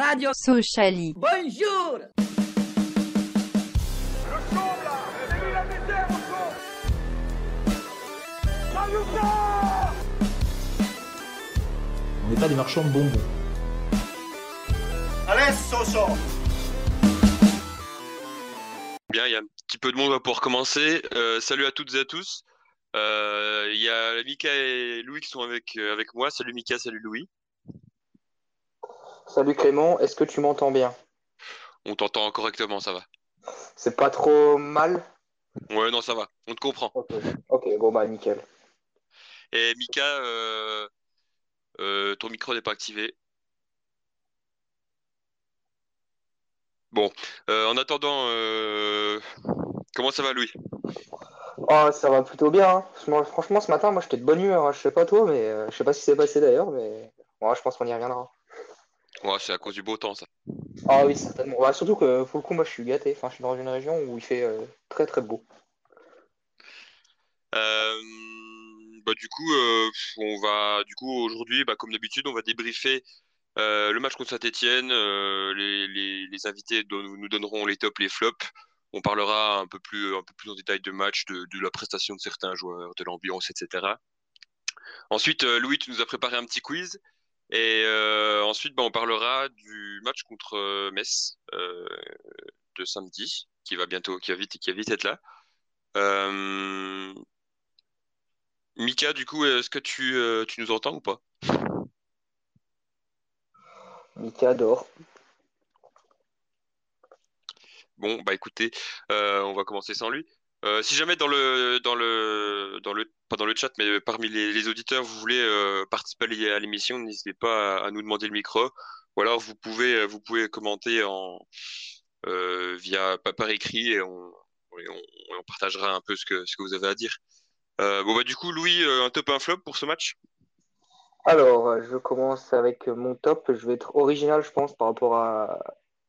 Radio Sociali. Bonjour On n'est pas des marchands de bonbons. Bien, il y a un petit peu de monde pour commencer. Euh, salut à toutes et à tous. Euh, Il y a Mika et Louis qui sont avec, euh, avec moi. Salut Mika, salut Louis. Salut Clément, est-ce que tu m'entends bien? On t'entend correctement, ça va. C'est pas trop mal? Ouais, non, ça va. On te comprend. Ok, bon bah nickel. Et Mika, euh, euh, ton micro n'est pas activé. Bon, Euh, en attendant, euh, comment ça va Louis? Oh, ça va plutôt bien. hein. Franchement, ce matin, moi j'étais de bonne humeur. hein. Je sais pas toi, mais je sais pas ce qui s'est passé d'ailleurs, mais je pense qu'on y reviendra. Ouais, c'est à cause du beau temps, ça. Ah oui, certainement. Bah, surtout que pour le coup, moi je suis gâté. Enfin, je suis dans une région où il fait euh, très très beau. Euh, bah, du coup, euh, on va, du coup, aujourd'hui, bah, comme d'habitude, on va débriefer le match contre Saint-Étienne. euh, les, les, les invités don- nous donneront les tops, les flops. On parlera un peu plus, un peu plus en détail de match, de, de la prestation de certains joueurs, de l'ambiance, etc. Ensuite, Louis, tu nous as préparé un petit quiz. Et euh, ensuite, bah, on parlera du match contre euh, Metz euh, de samedi, qui va bientôt, qui va vite, qui va vite être là. Euh, Mika, du coup, est-ce que tu, tu nous entends ou pas? Mika adore. Bon, bah écoutez, on va commencer sans lui. Euh, si jamais dans le dans le dans le pas dans le chat, mais parmi les, auditeurs, vous voulez euh, participer à l'émission, n'hésitez pas à, nous demander le micro. Ou alors vous pouvez vous pouvez commenter en euh, via par écrit et on, partagera un peu ce que ce que vous avez à dire. Euh, bon bah du coup, Louis, euh, un top un flop pour ce match? Alors, euh, je commence avec mon top. Je vais être original, je pense, par rapport à,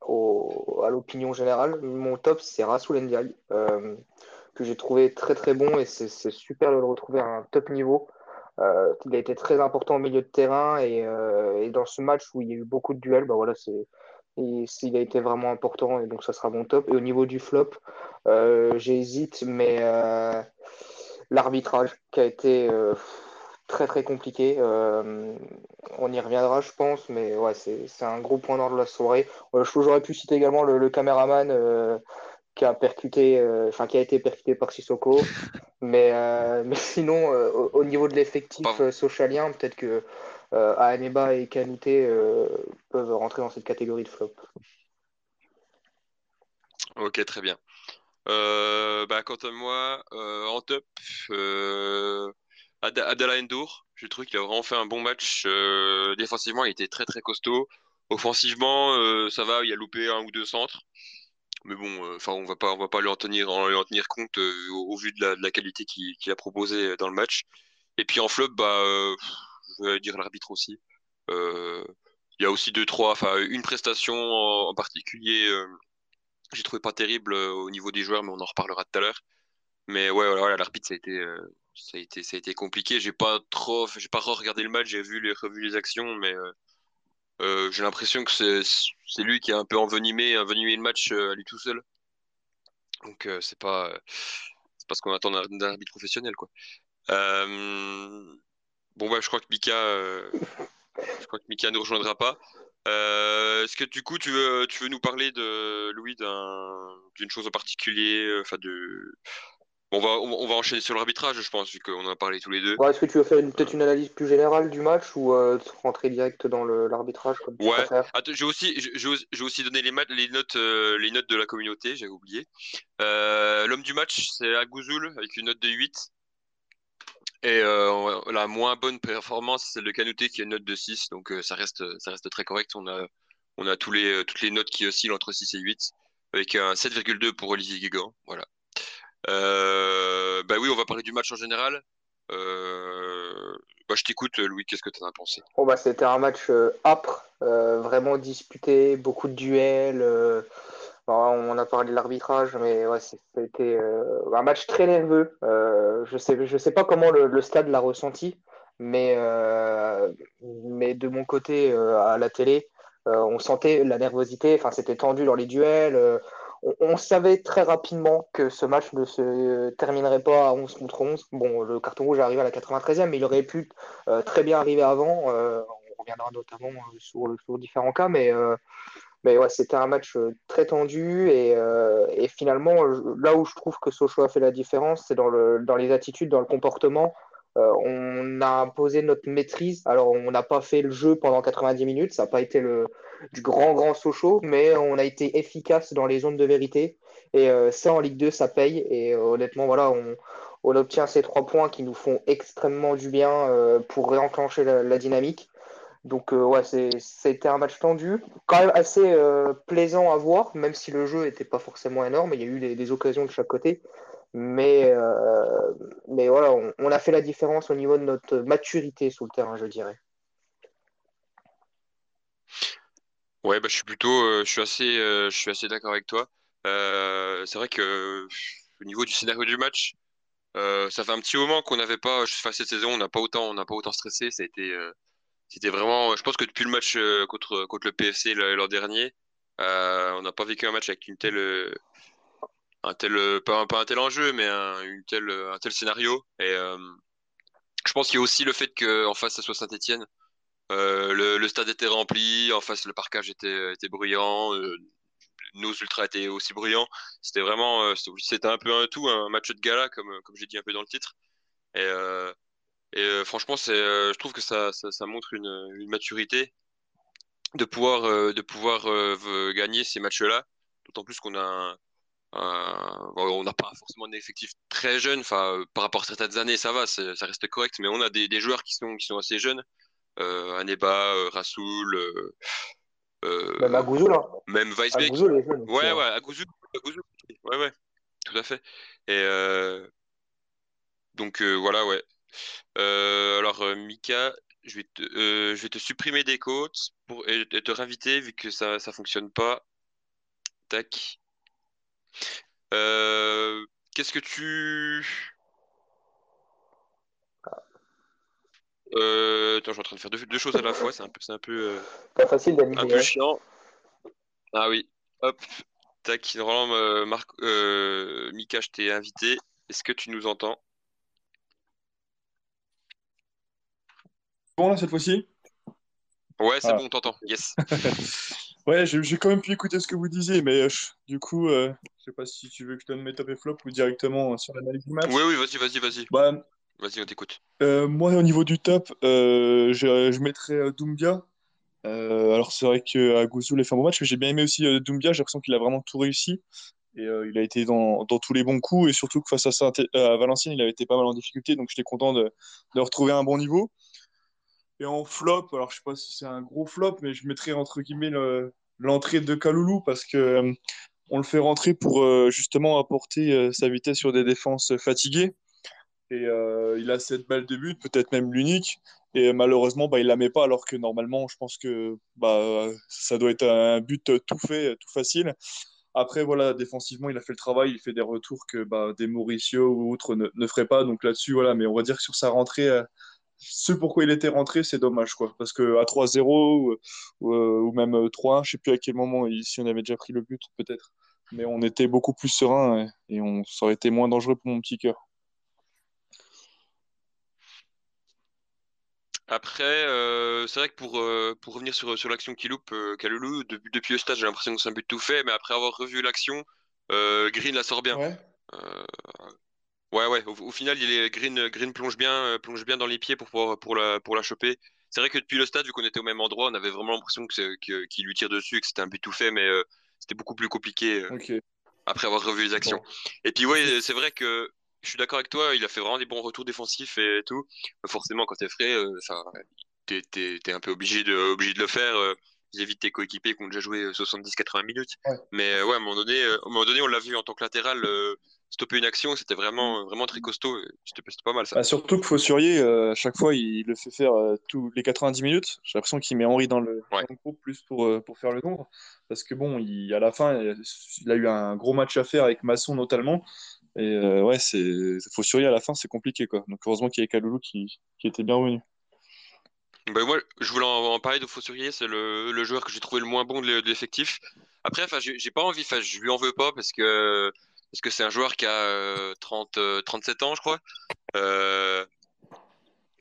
à l'opinion générale. Mon top, c'est Rassoul Ndiaye, euh, que j'ai trouvé très très bon et c'est super de le retrouver à un top niveau. Euh, il a été très important au milieu de terrain et, euh, et dans ce match où il y a eu beaucoup de duels, bah voilà, c'est, il, a été vraiment important et donc ça sera mon top. Et au niveau du flop, euh, j'hésite, mais l'arbitrage qui a été très très compliqué. On y reviendra, je pense, mais ouais, c'est un gros point d'ordre de la soirée. J'aurais pu citer également le, caméraman qui a percuté, euh, enfin qui a été percuté par Sissoko. Mais, euh, mais sinon, euh, au, au niveau de l'effectif euh, socialien, peut-être que euh, Ahaneba et Kanouté euh, peuvent rentrer dans cette catégorie de flop. Ok, très bien. Euh, bah, quant à moi, euh, en top, euh, Ad- Adala Ndour, je trouve qu'il a vraiment fait un bon match. Euh, défensivement, il était très très costaud. Offensivement, euh, ça va, il a loupé un ou deux centres. Mais bon, euh, enfin, on va pas, on va pas lui en tenir, en, en tenir compte euh, au, vu de la, qualité qu'il a proposée dans le match. Et puis en flop, bah, euh, je vais dire l'arbitre aussi. Euh, il y a aussi deux, trois, enfin, une prestation en, en particulier. euh, j'ai trouvé pas terrible euh, au niveau des joueurs, mais on en reparlera tout à l'heure. Mais ouais, voilà, l'arbitre, ça a été, euh, ça a été, ça a été compliqué. J'ai pas trop, j'ai pas regardé le match, j'ai vu les, revu les actions, mais euh, j'ai l'impression que c'est, lui qui a un peu envenimé, envenimé le match euh, à lui tout seul. Donc euh, c'est pas, pas ce qu'on attend d'un arbitre professionnel, quoi. Euh, bon, bah, je crois que Mika, je crois que Mika ne rejoindra pas. Est-ce que du coup tu veux tu veux nous parler de Louis d'un d'une chose en particulier enfin de on va on, va enchaîner sur l'arbitrage je pense vu qu'on en a parlé tous les deux. Ouais, Est-ce que tu veux faire peut-être une analyse plus générale du match ou euh, rentrer direct dans l'arbitrage comme tu ouais? Attends, j'ai aussi j'ai aussi donné les, notes euh, les notes de la communauté j'avais oublié. Euh, l'homme du match c'est Agouzoul avec une note de 8 et euh, la moins bonne performance c'est le Canouté qui a une note de 6 donc euh, ça reste ça reste très correct. On a on a tous les toutes les notes qui oscillent entre 6 et 8 avec un 7,2 pour Olivier Guégan. Voilà Euh, bah oui, on va parler du match en général. Euh, bah, je t'écoute, Louis, qu'est-ce que tu en as pensé? Bon, bah, c'était un match euh, âpre, euh, vraiment disputé, beaucoup de duels. euh, bon, on a parlé de l'arbitrage, mais c'était un match très nerveux. Je sais, je sais pas comment le, stade l'a ressenti, mais, de mon côté, à la télé, on sentait la nervosité, c'était tendu dans les duels. On, savait très rapidement que ce match ne se terminerait pas à 11 contre 11. Bon, le carton rouge arrive à la 93e, mais il aurait pu très bien arriver avant. on reviendra notamment sur, sur, différents cas, mais ouais, c'était un match euh, très tendu et, euh, finalement, là où je trouve que Sochaux a fait la différence, c'est dans, le, dans les attitudes, dans le comportement. Euh, on a imposé notre maîtrise. Alors, on n'a pas fait le jeu pendant 90 minutes, ça n'a pas été le, du grand, grand Sochaux, mais on a été efficace dans les zones de vérité. Et ça, en Ligue 2, ça paye. Et honnêtement, voilà, on, obtient ces trois points qui nous font extrêmement du bien pour réenclencher la, dynamique. Donc euh, ouais, c'était un match tendu, quand même assez euh, plaisant à voir, même si le jeu n'était pas forcément énorme, il y a eu des, occasions de chaque côté. Mais, euh, mais voilà, on, a fait la différence au niveau de notre maturité sur le terrain, je dirais. Ouais, bah, je suis plutôt, je suis assez, je suis assez d'accord avec toi. c'est vrai que au niveau du scénario du match, ça fait un petit moment qu'on n'avait pas, enfin, cette saison, on n'a pas autant, on n'a pas autant stressé. Ça a été, c'était vraiment, je pense que depuis le match euh, contre, contre le PFC l'an dernier, euh, on n'a pas vécu un match avec une telle, euh, un tel, pas, pas un tel enjeu, mais un, une telle, un tel scénario. Et je pense qu'il y a aussi le fait qu'en face, ça soit Saint-Etienne. Le, le, stade était rempli, en face, le parcage était, était bruyant, nos ultras étaient aussi bruyants. C'était vraiment, c'était un peu un tout, un match de gala, comme, comme j'ai dit un peu dans le titre. Et, euh, franchement, c'est, euh, je trouve que ça, ça, montre une, une, maturité de pouvoir, euh, de pouvoir gagner ces matchs-là. D'autant plus qu'on a on n'a pas forcément un effectif très jeune. Enfin, par rapport à certaines années, ça va, ça reste correct. Mais on a des, des, joueurs qui sont, qui sont assez jeunes. Euh, Aneba, euh, Rasoul. Euh, même Agouzou, là. Même Weisbeck. Ouais, ouais, Agouzou, Agouzou. Ouais, ouais, tout à fait. Et donc, voilà, ouais. Euh, alors, euh, Mika, je vais, te, euh, je vais te supprimer des côtes pour, et, te réinviter vu que ça ne fonctionne pas. Tac. Qu'est-ce que tu. Attends, je suis en train de faire deux, choses à la fois, c'est un peu, c'est un peu, Pas facile un peu chiant. Ah oui, hop, tac, Roland, Marc, Mika, je t'ai invité. Est-ce que tu nous entends? Bon, là, cette fois-ci? Ouais, c'est ah. bon, t'entends. Yes. ouais, j'ai quand même pu écouter ce que vous disiez, mais euh, du coup, euh, je sais pas si tu veux que je donne mes top et flop ou directement euh, sur l'analyse du match. Oui, oui, vas-y, vas-y, vas-y. Bah, vas-y, on t'écoute. moi, au niveau du top, je, je mettrais Doumbia. alors, c'est vrai il a fait un bon match, mais j'ai bien aimé aussi Doumbia. J'ai l'impression qu'il a vraiment tout réussi. Et il a été dans, dans, tous les bons coups. Et surtout que face à, Saint Valenciennes, il avait été pas mal en difficulté. Donc, j'étais content de, de retrouver un bon niveau. Et en flop, alors je sais pas si c'est un gros flop, mais je mettrais entre guillemets l'entrée de Kaloulou parce que euh, on le fait rentrer pour euh, justement apporter euh, sa vitesse sur des défenses fatiguées. Et il a cette balle de but, peut-être même l'unique. Et malheureusement, bah, il la met pas, alors que normalement, je pense que bah, ça doit être un but tout fait, tout facile. Après, voilà, défensivement, il a fait le travail, il fait des retours que bah, des Mauricio ou autres ne, ne feraient pas. Donc là-dessus, voilà, mais on va dire que sur sa rentrée, ce pourquoi il était rentré, c'est dommage, quoi. Parce que à 3-0 ou, même 3-1, je sais plus à quel moment, si on avait déjà pris le but, peut-être. Mais on était beaucoup plus serein et, on, ça aurait été moins dangereux pour mon petit cœur. Après, euh, c'est vrai que pour, euh, pour revenir sur, sur l'action qui loupe, euh, Kaloulou, depuis, depuis le stade, j'ai l'impression que c'est un but tout fait, mais après avoir revu l'action, Green la sort bien. Ouais. Ouais, ouais. Au, final, il est Green, Green plonge bien, euh, plonge bien dans les pieds pour pouvoir, pour la, pour la choper. C'est vrai que depuis le stade, vu qu'on était au même endroit, on avait vraiment l'impression que, qu'il lui tire dessus et que c'était un but tout fait, mais euh, c'était beaucoup plus compliqué euh, après avoir revu les actions. Et puis, ouais, c'est vrai que je suis d'accord avec toi, il a fait vraiment des bons retours défensifs et tout. Forcément, quand t'es frais, ça, t'es, t'es, un peu obligé de, obligé de le faire vis-à-vis de tes coéquipiers qui ont déjà joué 70-80 minutes. Mais ouais, à un moment donné, à un moment donné, on l'a vu en tant que latéral stopper une action, c'était vraiment, vraiment très costaud. C'était pas mal ça. Bah, surtout que Fossurier, euh, à chaque fois, il le fait faire euh, tous les 90 minutes. J'ai l'impression qu'il met Henri dans le, groupe plus pour, euh, pour faire le nombre. Parce que bon, il, à la fin, il a eu un gros match à faire avec Masson notamment. Et ouais, c'est Fossurier à la fin, c'est compliqué quoi. Donc heureusement qu'il y avait Kaloulou qui, qui était bien revenu. Ben moi, je voulais en, parler de Fossurier, c'est le, joueur que j'ai trouvé le moins bon de l'effectif. Après, enfin, j'ai pas envie, enfin, je lui en veux pas parce que parce que c'est un joueur qui a 30, euh, 37 euh, ans, je crois. Euh,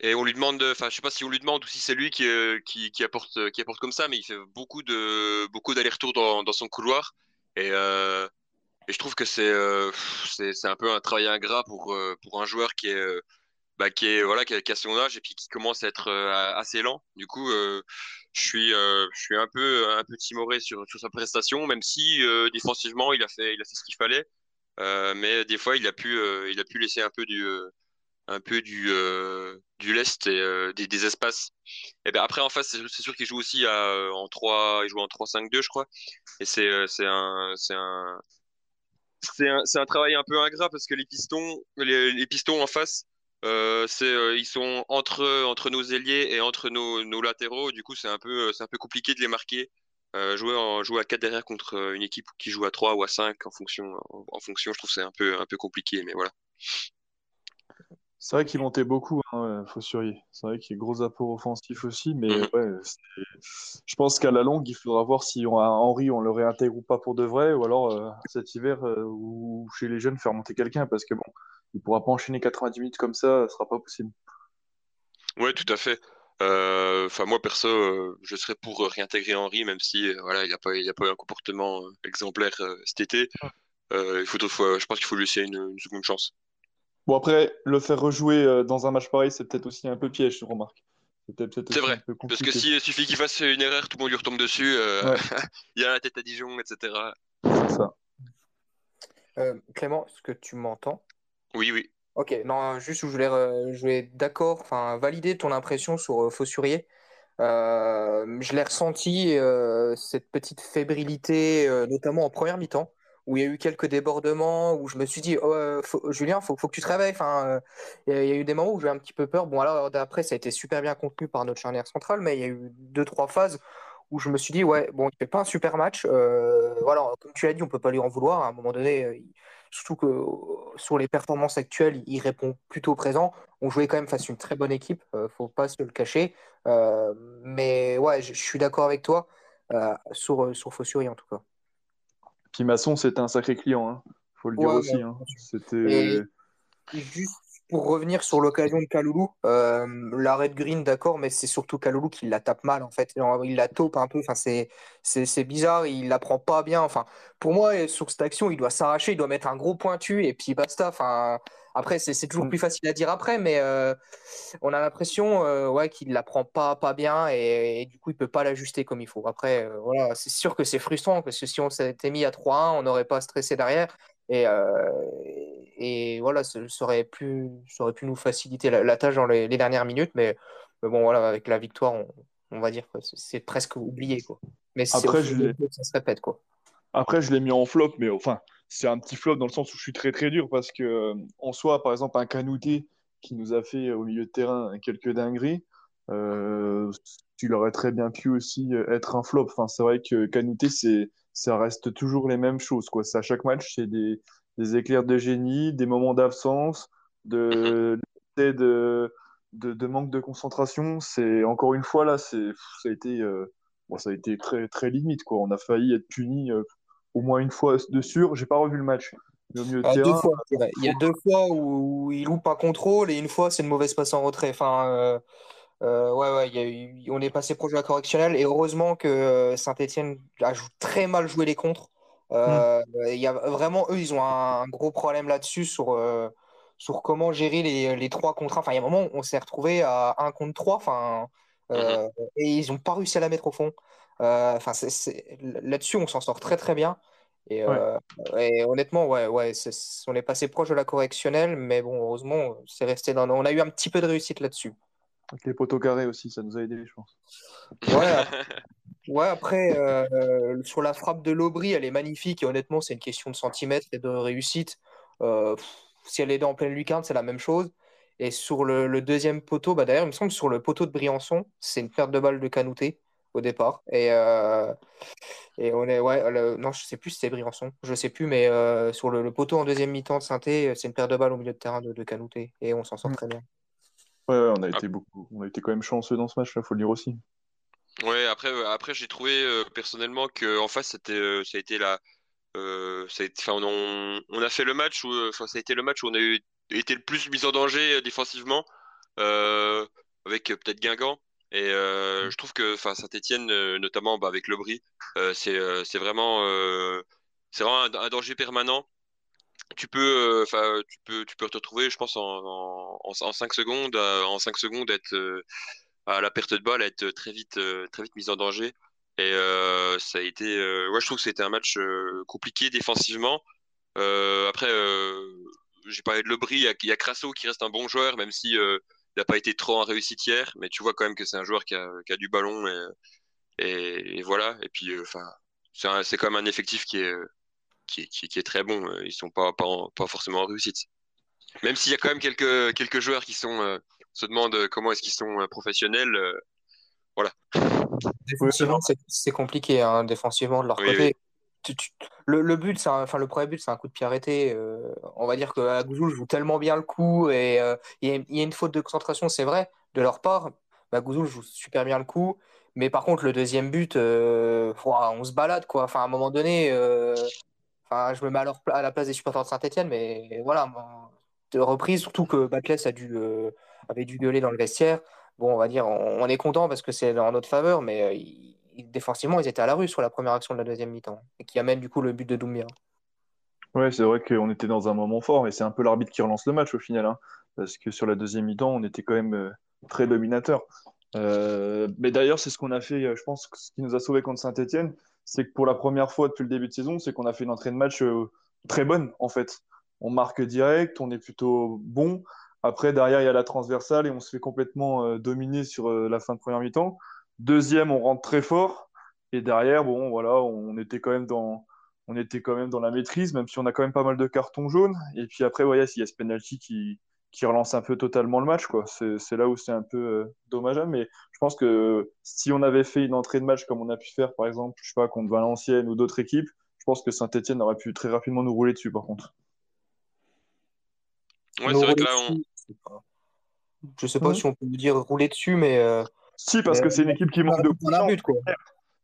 et on lui demande, enfin, je sais pas si on lui demande ou si c'est lui qui, qui, qui, apporte, qui apporte comme ça, mais il fait beaucoup de beaucoup d'allers-retours dans, dans, son couloir. Et, et je trouve que c'est c'est un peu un travail ingrat pour, pour un joueur qui est bah, qui est voilà qui a, son âge et puis qui commence à être euh, assez lent. Du coup, euh, je suis euh, je suis un peu un peu timoré sur, sur sa prestation, même si défensivement il a fait il a fait ce qu'il fallait, mais des fois il a pu il a pu laisser un peu du un peu du du lest et des, des, espaces. Et ben après en face c'est sûr qu'il joue aussi en 3 il joue en 3-5-2 je crois et c'est un un c'est un, travail un peu ingrat parce que les pistons les, pistons en face euh, euh, ils sont entre nos ailiers et entre nos, latéraux. Du coup, c'est un peu peu compliqué de les marquer. Euh, jouer à 4 derrière contre une équipe qui joue à 3 ou à 5 en fonction en, fonction, je trouve c'est un peu un peu compliqué mais voilà. C'est vrai qu'il montait beaucoup, hein, Fossurier. C'est vrai qu'il y a gros apport offensif aussi, mais mhm. ouais, je pense qu'à la longue, il faudra voir si on a Henri, on le réintègre ou pas pour de vrai, ou alors cet hiver, ou chez les jeunes, faire monter quelqu'un, parce que bon, il pourra pas enchaîner 90 minutes comme ça, ce sera pas possible. Ouais, tout à fait. Euh, enfin, moi perso, euh, je serais pour réintégrer Henri, même si euh, voilà, il n'a pas, il a pas eu un comportement exemplaire cet été. il faut, je pense qu'il faut lui laisser une, seconde chance. Bon après, le faire rejouer dans un match pareil, c'est peut-être aussi un peu piège, je remarque. C'est vrai, parce que s'il suffit qu'il fasse une erreur, tout le monde lui retombe dessus. il y a la tête à Dijon, etc. C'est ça. Clément, est-ce que tu m'entends? Oui, oui. Ok, non, juste je voulais, je voulais d'accord, enfin, valider ton impression sur euh, Fossurier. Euh, je l'ai ressenti, euh, cette petite fébrilité, notamment en première mi-temps, où il y a eu quelques débordements, où je me suis dit, oh, Julien, faut, faut que tu te réveilles. Enfin, il y, a eu des moments où j'ai un petit peu peur. Bon, alors d'après, ça a été super bien contenu par notre charnière centrale, mais il y a eu deux, trois phases où je me suis dit, ouais, bon, il fait pas un super match. voilà, comme tu l'as dit, on peut pas lui en vouloir. À un moment donné, Surtout que euh, sur les performances actuelles, il répond plutôt présent. On jouait quand même face à une très bonne équipe, ne euh, faut pas se le cacher. Euh, mais ouais, je, suis d'accord avec toi sur, sur Fossuri en tout cas. Puis Masson, c'était un sacré client, il hein. faut le dire aussi. Hein. C'était. Juste pour revenir sur l'occasion de Kaloulou, euh, l'arrêt de Green, d'accord, mais c'est surtout Kaloulou qui la tape mal, en fait. Il la taupe un peu, enfin, c'est, c'est, bizarre, il la prend pas bien. Enfin, pour moi, sur cette action, il doit s'arracher, il doit mettre un gros pointu et puis basta. Enfin, après, c'est, toujours mm. plus facile à dire après, mais euh, on a l'impression euh, ouais, qu'il la prend pas, pas bien et, du coup, il peut pas l'ajuster comme il faut. Après, euh, voilà, c'est sûr que c'est frustrant parce que si on s'était mis à 3-1, on n'aurait pas stressé derrière. Et, et voilà, ça, aurait pu, ça aurait pu nous faciliter la, tâche dans les, dernières minutes, mais, bon, voilà, avec la victoire, on, va dire que c'est presque oublié. Quoi. Mais Après, je ça se répète. Quoi. Après, je l'ai mis en flop, mais enfin, c'est un petit flop dans le sens où je suis très très dur parce que euh, en soi, par exemple, un Canouté qui nous a fait au milieu de terrain quelques dingueries, euh, tu aurais très bien pu aussi euh, être un flop. Enfin, c'est vrai que Canouté, c'est ça reste toujours les mêmes choses. Quoi. À chaque match, c'est des, des éclairs de génie, des moments d'absence, de, de, de, manque de concentration. C'est encore une fois là, c'est ça a été euh, bon, ça a été très très limite quoi. On a failli être puni euh, au moins une fois de sûr. J'ai pas revu le match. Ah, il y a deux fois où, il loupe un contrôle et une fois c'est une mauvaise passe en retrait. Enfin, euh, ouais, ouais, y a eu, on est passé proche de la correctionnelle et heureusement que Saint-Etienne a très mal joué les contres. Euh, il y a vraiment, eux, ils ont un, gros problème là-dessus sur, euh, sur comment gérer les, les trois contre Enfin, il y a un moment où on s'est retrouvé à 1 contre 3, enfin, euh, mhm. et ils n'ont pas réussi à la mettre au fond. Enfin, là-dessus, on s'en sort très très bien. Et, et, honnêtement, ouais, ouais, on est passé proche de la correctionnelle, mais bon, heureusement, c'est resté dans. On a eu un petit peu de réussite là-dessus. Avec les poteaux carrés aussi, ça nous a aidé, je pense. Ouais, Ouais, après, euh, sur la frappe de Lobry, elle est magnifique et honnêtement, c'est une question de centimètres et de réussite. Euh, si elle est en pleine lucarne, c'est la même chose. Et sur le, deuxième poteau, bah d'ailleurs, il me semble que sur le poteau de Briançon, c'est une perte de balle de Canouté au départ. Et, euh, et on est, ouais, non, je sais plus si c'est Briançon, je sais plus, mais sur le, poteau en deuxième mi-temps de Sainté, c'est une perte de balle au milieu de terrain de, de Canouté et on s'en sort mm. très bien. Ouais, on a été beaucoup, on a été quand même chanceux dans ce match, il faut le dire aussi. Ouais, après, après j'ai trouvé personnellement que en face, c'était, ça a été la, ça a été, on, on, a fait le match où, ça a été le match où on a eu, été le plus mis en danger défensivement, avec peut-être Guingamp. Et euh, je trouve que enfin Saint-Étienne, euh, notamment bah, avec le Brie, euh, c'est c'est vraiment c'est vraiment un, danger permanent. Tu peux enfin tu peux tu peux te retrouver, je pense en en, en 5 secondes en 5 secondes être à la perte de balle, être très vite très vite mis en danger. Et ça a été ouais je trouve que c'était un match compliqué défensivement. après j'ai parlé de Lebris, il y a, il a Crasso qui reste un bon joueur, même si n'a pas été trop en réussite hier, mais tu vois quand même que c'est un joueur qui a, du ballon et, voilà. Et puis, euh, enfin, c'est quand même un effectif qui est, qui, est très bon. Ils sont pas, pas, forcément en réussite. Même s'il y a quand même quelques, quelques joueurs qui sont, euh, se demandent comment est-ce qu'ils sont euh, professionnels. voilà. Défensivement, c'est compliqué, hein, défensivement de leur côté le, but, enfin le premier but, c'est un coup de pied arrêté. Euh, on va dire que Gouzou joue tellement bien le coup et euh, il y, a une faute de concentration, c'est vrai, de leur part. Bah, joue super bien le coup, mais par contre le deuxième but, euh, on se balade quoi. Enfin à un moment donné, enfin je me mets à, la place des supporters de Saint-Etienne, mais voilà, de reprise, surtout que Batles dû avait dû gueuler dans le vestiaire. Bon, on va dire, on, est content parce que c'est en notre faveur, mais défensivement, ils étaient à la rue sur la première action de la deuxième mi-temps, et qui amène du coup le but de Doumbia. Ouais, c'est vrai qu'on était dans un moment fort, et c'est un peu l'arbitre qui relance le match au final, hein, parce que sur la deuxième mi-temps, on était quand même euh, très dominateur. Euh, mais d'ailleurs, c'est ce qu'on a fait, euh, je pense, ce qui nous a sauvé contre Saint-Etienne, c'est que pour la première fois depuis le début de saison, c'est qu'on a fait une entrée de match très bonne, en fait. On marque direct, on est plutôt bon. Après, derrière, il y a la transversale et on se fait complètement dominer sur la fin de première mi-temps. Deuxième, on rentre très fort. Et derrière, bon, voilà, on était quand même dans, la maîtrise, même si on a quand même pas mal de cartons jaunes. Et puis après, voyez, il y a ce penalty qui, qui relance un peu totalement le match, quoi. C'est là où c'est un peu euh, dommageable. Mais je pense que si on avait fait une entrée de match comme on a pu faire, par exemple, je sais pas, contre Valenciennes ou d'autres équipes, je pense que Saint-Etienne aurait pu très rapidement nous rouler dessus, par contre. Ouais, c'est vrai que là, on. Je sais pas si on peut dire rouler dessus, mais. Euh, si, parce que c'est une équipe qui manque de confiance.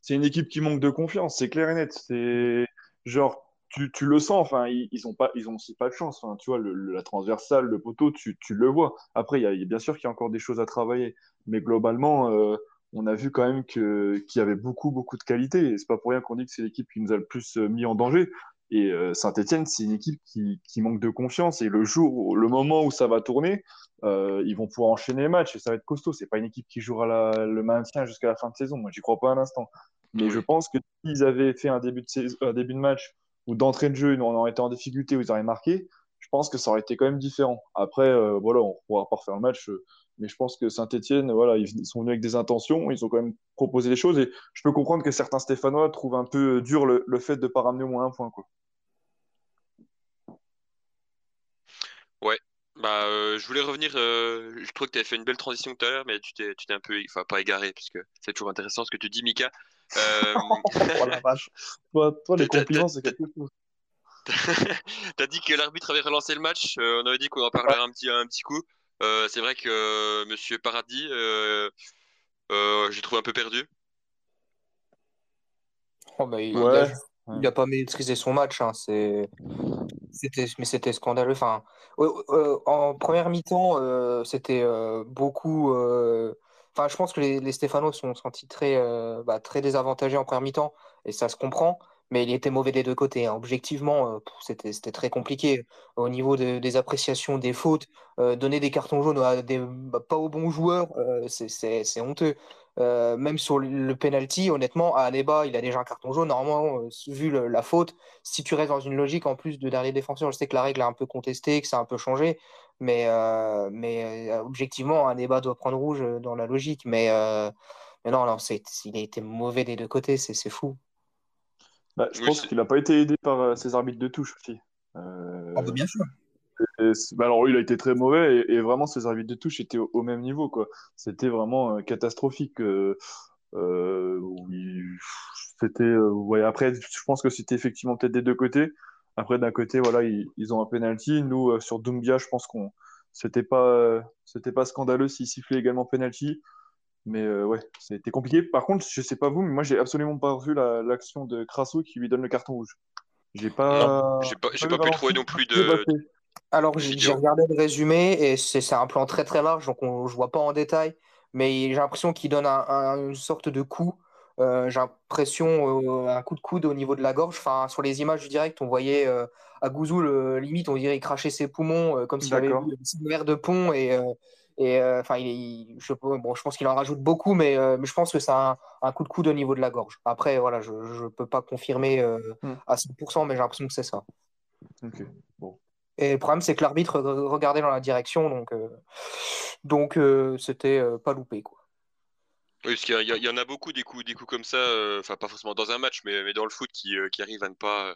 C'est une équipe qui manque de confiance, c'est clair et net. C'est genre, tu, tu, le sens, enfin, ils, ils ont pas, ils ont aussi pas de chance. tu vois, le, la transversale, le poteau, tu, tu le vois. Après, il y, a, bien sûr qu'il y a encore des choses à travailler, mais globalement, euh, on a vu quand même que qu'il y avait beaucoup, beaucoup de qualité. Et c'est pas pour rien qu'on dit que c'est l'équipe qui nous a le plus euh, mis en danger. Et euh, Saint-Etienne, c'est une équipe qui, qui, manque de confiance. Et le jour, le moment où ça va tourner, euh, ils vont pouvoir enchaîner les matchs et ça va être costaud. C'est pas une équipe qui jouera le maintien jusqu'à la fin de saison. Moi, j'y crois pas un instant. Mais je pense que s'ils avaient fait un début de, saison, un début de match ou d'entrée de jeu, on aurait été en difficulté, où ils auraient marqué, je pense que ça aurait été quand même différent. Après, euh, voilà, on pourra pas refaire le match. mais je pense que Saint-Etienne, voilà, ils sont venus avec des intentions, ils ont quand même proposé des choses. Et je peux comprendre que certains Stéphanois trouvent un peu dur le, fait de ne pas ramener au moins un point. Ouais, bah, euh, je voulais revenir. Euh, je trouve que tu avais fait une belle transition tout à l'heure, mais tu t'es, tu t'es un peu, enfin pas égaré, parce que c'est toujours intéressant ce que tu dis, Mika. Euh... oh la vache. Toi, toi les compliments, c'est quelque chose. T'as dit que l'arbitre avait relancé le match. Euh, on avait dit qu'on en parlerait un petit, un petit coup. c'est vrai que Monsieur Paradis, j'ai trouvé un peu perdu. Oh, bah, il, ouais. Il n'a pas maîtrisé son match, hein, c'est... C'était, mais c'était scandaleux. Enfin, en première mi-temps, euh, c'était euh, beaucoup. Euh, enfin, je pense que les, les Stéphanois sont sentis très, bah, très désavantagés en première mi-temps, et ça se comprend. Mais il était mauvais des deux côtés. Hein. Objectivement, c'était, c'était très compliqué au niveau des appréciations des fautes. donner des cartons jaunes à des, bah, pas aux bons joueurs, c'est, honteux. Euh, même sur le penalty, honnêtement, à Aneba, il a déjà un carton jaune. Normalement, euh, vu la faute, si tu restes dans une logique en plus de dernier défenseur, je sais que la règle a un peu contesté, que ça a un peu changé, mais, euh, mais objectivement, Aneba doit prendre rouge dans la logique. Mais, mais non, non il a été mauvais des deux côtés, c'est fou. Bah, je pense qu'il n'a pas été aidé par ses arbitres de touche aussi. Ah, bah, bien sûr. Bah, alors, il a été très mauvais et, vraiment, ses arbitres de touche étaient au, même niveau. quoi. C'était vraiment euh, catastrophique. Euh, euh, c'était, ouais, après, je pense que c'était effectivement peut-être des deux côtés. Après, d'un côté, voilà, ils, ont un penalty. Nous, sur Doumbia, je pense qu'on c'était pas, c'était pas scandaleux s'il sifflait également penalty. Mais ouais, c'était compliqué. Par contre, je sais pas vous, mais moi, j'ai absolument pas vu l'action de Crasso qui lui donne le carton rouge. J'ai pas. J'ai pas, pas, pu trouver non plus de. Alors, j'ai regardé le résumé et c'est un plan très très large, donc on, je vois pas en détail. Mais j'ai l'impression qu'il donne une sorte de coup. Euh, j'ai l'impression euh, un coup de coude au niveau de la gorge. Enfin, sur les images du direct, on voyait euh, à Gouzoul, limite, on dirait qu'il crachait ses poumons comme s'il avait eu une verre de pont. Et, et enfin, il, je, bon, je pense qu'il en rajoute beaucoup, mais, mais, je pense que c'est un, coup de coude au niveau de la gorge. Après, voilà, je ne peux pas confirmer hmm. à 100%, mais j'ai l'impression que c'est ça. Bon. Et le problème, c'est que l'arbitre regardait dans la direction, donc euh, donc euh, c'était euh, pas loupé quoi. Oui, parce qu'il y, en a beaucoup des coups, comme ça, enfin pas forcément dans un match, mais, dans le foot qui, qui arrivent à ne pas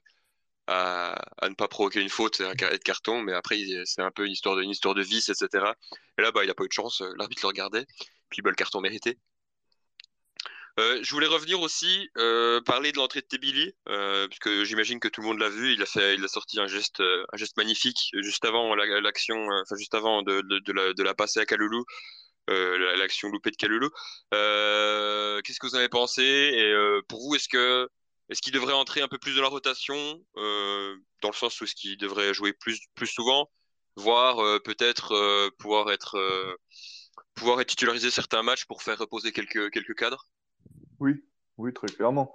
à, ne pas provoquer une faute, un carré de carton, mais après c'est un peu une histoire de histoire de vice, etc. Et là, bah, il a pas eu de chance, l'arbitre le regardait, puis bah, le carton mérité. Euh, je voulais revenir aussi euh, parler de l'entrée de Tebili, euh, parce que j'imagine que tout le monde l'a vu. Il a fait, il a sorti un geste, un geste magnifique juste avant l'action, enfin juste avant de, de, la, passer à Kalulu, l'action loupée de Kalulu. Qu'est-ce que vous en avez pensé Et pour vous, est-ce que est-ce qu'il devrait entrer un peu plus dans la rotation, dans le sens où est-ce qu'il devrait jouer plus plus souvent, voire peut-être pouvoir être pouvoir être titularisé certains matchs pour faire reposer quelques quelques cadres? Oui, oui, très clairement.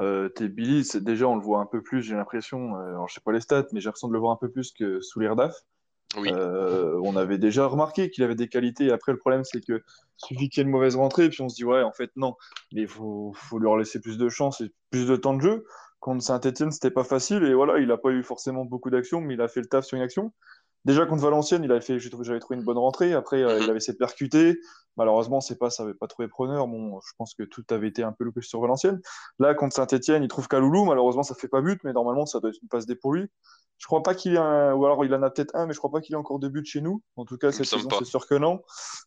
Euh, Billy, déjà on le voit un peu plus, j'ai l'impression, euh, je sais pas les stats, mais j'ai l'impression de le voir un peu plus que sous l'Irdaf. Euh, on avait déjà remarqué qu'il avait des qualités. Après, le problème, c'est que suffit qu'il y ait une mauvaise rentrée, puis on se dit, ouais, en fait, non. Il faut, faut lui laisser plus de chance et plus de temps de jeu. Contre Saint-Etienne, c'était pas facile. Et voilà, il n'a pas eu forcément beaucoup d'actions, mais il a fait le taf sur une action. Déjà contre Valenciennes, il avait fait, j'avais trouvé une bonne rentrée. Après, euh, il avait essayé de percuter. Malheureusement, c'est pas, ça n'avait pas trouvé preneur. Bon, je pense que tout avait été un peu loupé sur Valenciennes. Là, contre Saint-Etienne, il trouve Kaloulou. Malheureusement, ça fait pas but, mais normalement, ça doit être une passe D pour lui. Je crois pas qu'il ait un, ou alors il en a peut-être un, mais je crois pas qu'il ait encore de but chez nous. En tout cas, cette saison, c'est sûr que non.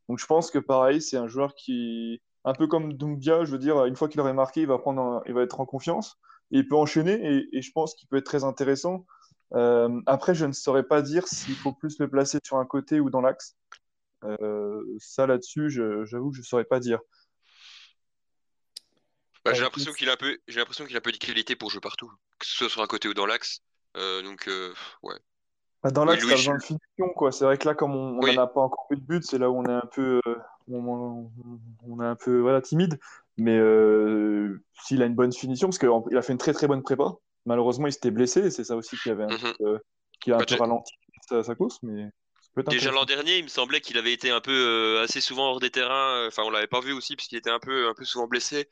Donc, je pense que pareil, c'est un joueur qui, un peu comme Doumbia, je veux dire, une fois qu'il aurait marqué, il va prendre, il va être en confiance et il peut enchaîner. Et, et je pense qu'il peut être très intéressant euh, après, je ne saurais pas dire s'il faut plus le placer sur un côté ou dans l'axe. Euh, ça, là-dessus, j'avoue que je ne saurais pas dire. Bah, j'ai l'impression qu'il a un peu, j'ai l'impression qu'il a un peu de qualité pour jouer partout, que ce soit sur un côté ou dans l'axe. Euh, donc, ouais. Bah, dans l'axe, t'as besoin de finition, quoi. C'est vrai que là, comme on n'en a pas encore eu de but, c'est là où on est un peu, on, on, est un peu, voilà, timide. Mais s'il a une bonne finition, parce qu'il a fait une très très bonne prépa, malheureusement, il s'était blessé. C'est ça aussi qui avait un, mhm. peu, qui a un bah, peu ralenti sa, course. Mais Déjà l'an dernier, il me semblait qu'il avait été un peu euh, assez souvent hors des terrains. Enfin, on l'avait pas vu aussi puisqu'il était un peu, un peu souvent blessé.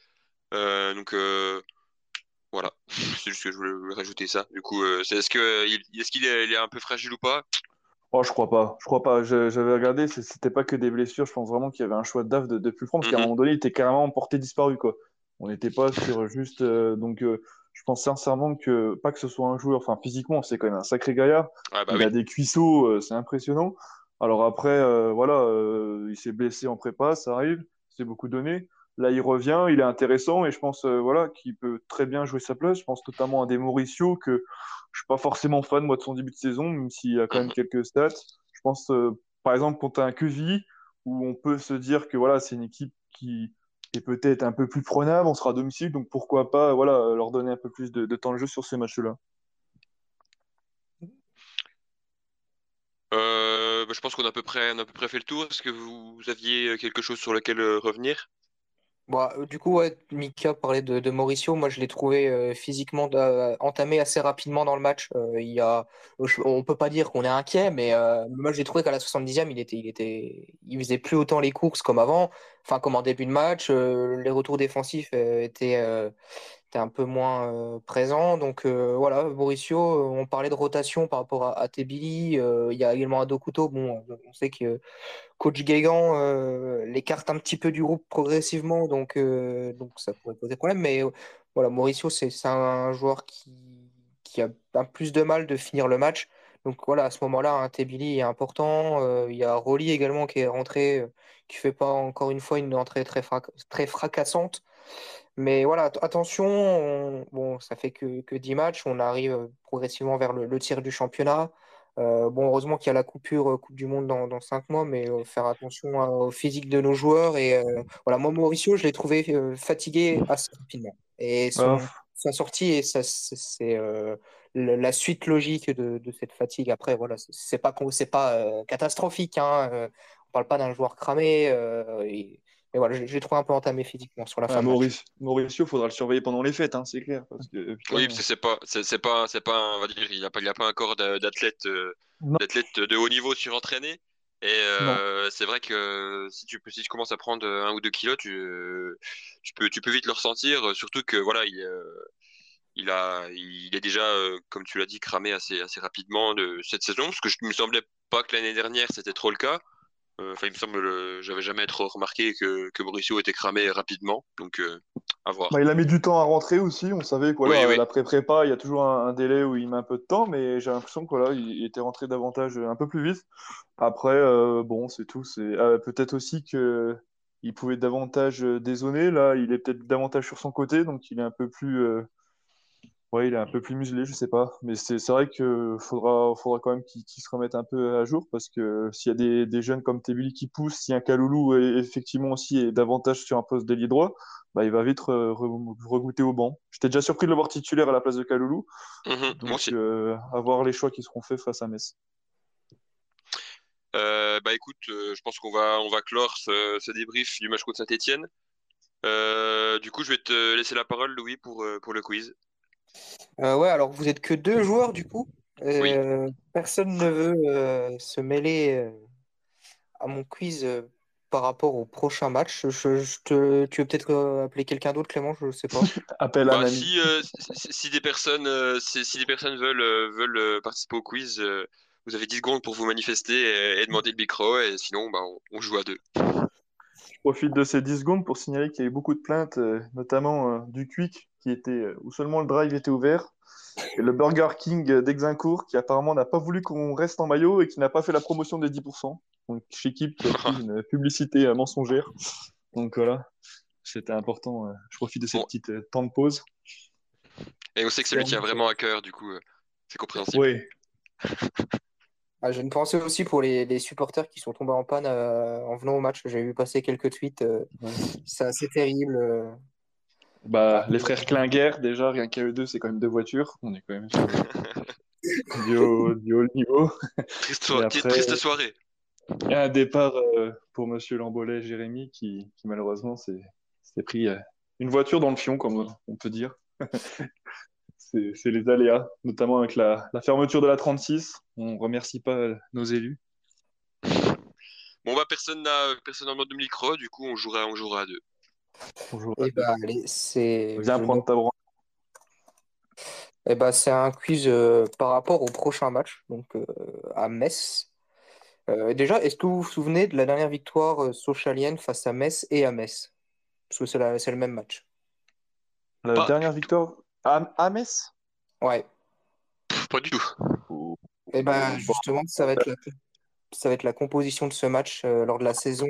Euh, donc euh, voilà, c'est juste que je voulais rajouter ça. Du coup, est-ce que est-ce qu'il est, un peu fragile ou pas? Oh, je crois pas. Je crois pas. J'avais regardé, c'était pas que des blessures. Je pense vraiment qu'il y avait un choix de DAF de, plus prendre parce qu'à un mhm. moment donné, il était carrément porté disparu quoi. On n'était pas sur juste donc je pense sincèrement que, pas que ce soit un joueur, enfin physiquement, c'est quand même un sacré gaillard. Ah, bah il a des cuisseaux, euh, c'est impressionnant. Alors après, euh, voilà, euh, il s'est blessé en prépa, ça arrive, c'est beaucoup donné. Là, il revient, il est intéressant et je pense voilà, qu'il peut très bien jouer sa place. Je pense notamment à des Mauricio que je suis pas forcément fan moi de son début de saison, même s'il a quand même quelques stats. Je pense par exemple contre un Queville où on peut se dire que voilà, c'est une équipe qui et peut-être un peu plus prenable, on sera à domicile, donc pourquoi pas voilà, leur donner un peu plus de, temps de jeu sur ces matchs-là. Euh, bah, je pense qu'on a, à peu près, à peu près fait le tour. Est-ce que vous aviez quelque chose sur lequel euh, revenir? Bah, euh, du coup, Mika parlait de, Mauricio. Moi, je l'ai trouvé physiquement entamé assez rapidement dans le match. il y a, on peut pas dire qu'on est inquiet, mais moi, j'ai trouvé qu'à la 70e, il était, il était, il faisait plus autant les courses comme avant enfin comme en début de match, euh, les retours défensifs euh, étaient, euh, étaient, un peu moins présents. Donc voilà, Mauricio, on parlait de rotation par rapport à, Tebili. il y a également un Dokuto. Bon, on sait que coach Guégan l'écarte un petit peu du groupe progressivement, donc, donc ça pourrait poser problème. Mais voilà, Mauricio, c'est un joueur qui, qui a un plus de mal de finir le match. Donc voilà, à ce moment-là, un Tebili est important. Il y a Rolly également qui est rentré qui fait pas encore une fois une entrée très, fracassante. Mais voilà, attention, bon, ça fait que, que 10 matchs, on arrive progressivement vers le, tir du championnat. Euh, bon, heureusement qu'il y a la coupure Coupe du Monde dans, dans 5 mois, mais faire attention au physique de nos joueurs. Et voilà, moi, Mauricio, je l'ai trouvé fatigué assez rapidement. Son, sa sortie, et ça, c'est la suite logique de, de, cette fatigue. Après, voilà, c'est pas, c'est pas catastrophique. Hein. on parle pas d'un joueur cramé. Et, mais voilà, j'ai trouvé un peu entamé physiquement sur la fin. Maurice, Mauricio, il faudra le surveiller pendant les fêtes, hein, c'est clair. Parce que, oui, parce que c'est pas, c'est pas, c'est pas, on va dire, il n'y a pas, il a pas un corps d'athlète, euh, d'athlète de haut niveau surentraîné. Et euh, c'est vrai que si tu, si tu commences à prendre un ou deux kilos, tu, tu, peux, tu peux vite le ressentir. Surtout que voilà, il, euh, il, a, il est déjà, comme tu l'as dit, cramé assez, assez rapidement de cette saison. Parce que je me semblait pas que l'année dernière c'était trop le cas. Euh, enfin, il me semble, j'avais jamais trop remarqué que, que Mauricio était cramé rapidement. Donc, euh, à voir. Bah, il a mis du temps à rentrer aussi. On savait quoi. l'après-prépa, il y a toujours un, délai où il met un peu de temps, mais j'ai l'impression qu'il il était rentré davantage un peu plus vite. Après, euh, bon, c'est tout. C'est peut-être aussi que il pouvait davantage dézonner. Là, il est peut-être davantage sur son côté, donc il est un peu plus Ouais, il est un peu plus muselé, je sais pas. Mais c'est vrai qu'il faudra, faudra quand même qu'il se remette un peu à jour parce que s'il y a des, des, jeunes comme Tebili qui poussent, si un Kaloulou est, effectivement aussi est davantage sur un poste d'ailier droit, bah, il va vite regoûter au banc. J'étais déjà surpris de le voir titulaire à la place de Kaloulou. Mhm, donc, euh, à voir les choix qui seront faits face à Metz. Euh, bah écoute, euh, je pense qu'on va, on va clore ce, ce débrief du match contre Saint-Etienne. du coup, je vais te laisser la parole, Louis, pour, pour le quiz. Euh, ouais, alors vous êtes que deux joueurs du coup. Euh, personne ne veut euh, se mêler à mon quiz par rapport au prochain match. Je, te, tu veux peut-être appeler quelqu'un d'autre, Clément? Je ne sais pas. Appelle bah, si, si, des personnes, si, des personnes veulent, veulent participer au quiz, vous avez 10 secondes pour vous manifester et, demander le micro, et sinon, bah, on, joue à deux. Je profite de ces 10 secondes pour signaler qu'il y a eu beaucoup de plaintes, notamment du Quick, qui était, euh, où seulement le drive était ouvert. Et le Burger King d'Exincourt, qui apparemment n'a pas voulu qu'on reste en maillot et qui n'a pas fait la promotion des 10%. Donc, chez Kip, une publicité euh, mensongère. Donc voilà, c'était important. Euh, je profite de cette petite temps de pause. Et on sait que ça lui tient vraiment à cœur, du coup, c'est compréhensible. Oui. Ah, je me pensais aussi pour les, supporters qui sont tombés en panne en venant au match. J'ai vu passer quelques tweets. C'est assez terrible. Bah, les frères Klinger, déjà, rien qu'à eux deux, c'est quand même deux voitures. On est quand même sur du, haut, niveau. Triste, soirée. Il y a un départ euh, pour Monsieur Lambolet Jérémy qui, malheureusement s'est pris euh, une voiture dans le fion, comme on peut dire. c'est les aléas, notamment avec la, fermeture de la 36. On remercie pas nos élus. Bon, bah, personne n'a personne en mode de micro, du coup, on jouera, on jouera à deux. Bonjour. Eh ben, c'est. Viens prendre ta branche. Eh ben, c'est un quiz euh, par rapport au prochain match, donc euh, à Metz. Euh, déjà, est-ce que vous vous souvenez de la dernière victoire socialienne face à Metz et à Metz? Parce que c'est, le même match. La dernière victoire à, Metz? Ouais. Pas du tout. Eh ben, justement, ça va être la, ça va être la composition de ce match lors de la saison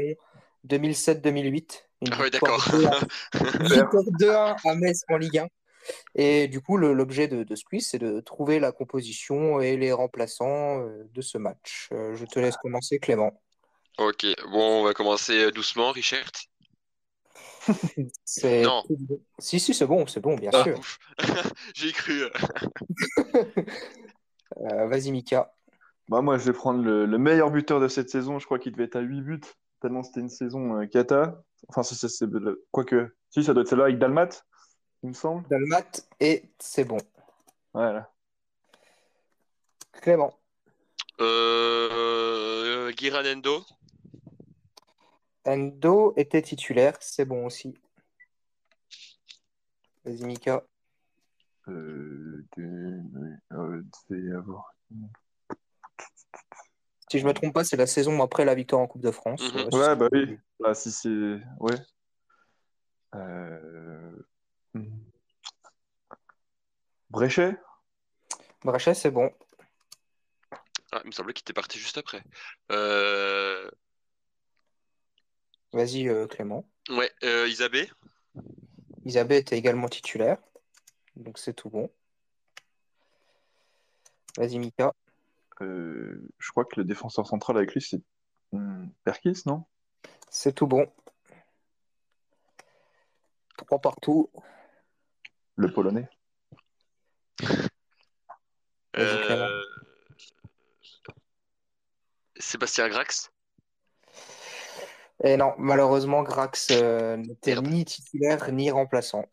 2007-2008. Ah oui, d'accord. 2-1 à Metz en Ligue 1. Et du coup, l'objet de, de, ce quiz, c'est de trouver la composition et les remplaçants euh, de ce match. Euh, je te laisse commencer, Clément. Ok, bon, on va commencer doucement, Richard. non. Si, si, c'est bon, c'est bon, bien ah, sûr. J'ai cru. Euh, vas-y, Mika. Bah, moi, je vais prendre le, le, meilleur buteur de cette saison. Je crois qu'il devait être à 8 buts tellement c'était une saison euh, cata. Enfin, c'est, quoique, si, ça doit être celle-là avec Dalmat, il me semble. Dalmat, et c'est bon. Voilà. Clément. Euh, Giran Endo. Endo était titulaire, c'est bon aussi. Vas-y, Mika. Euh, euh, si je me trompe pas, c'est la saison après la victoire en Coupe de France. Mhm. ouais, bah oui. Bah, si c'est. Ouais. Euh... Hmm. Bréchet Bréchet, c'est bon. Ah, il me semblait qu'il était parti juste après. Euh... Vas-y, euh, Clément. Ouais, euh, Isabé? Isabé était également titulaire. Donc c'est tout bon. Vas-y, Mika. Euh, je crois que le défenseur central avec lui, c'est hmm, Perkis, non? C'est tout bon. Trois partout. Le Polonais. Euh, Sébastien Grax? Et non, malheureusement, Grax euh, n'était ni titulaire ni remplaçant.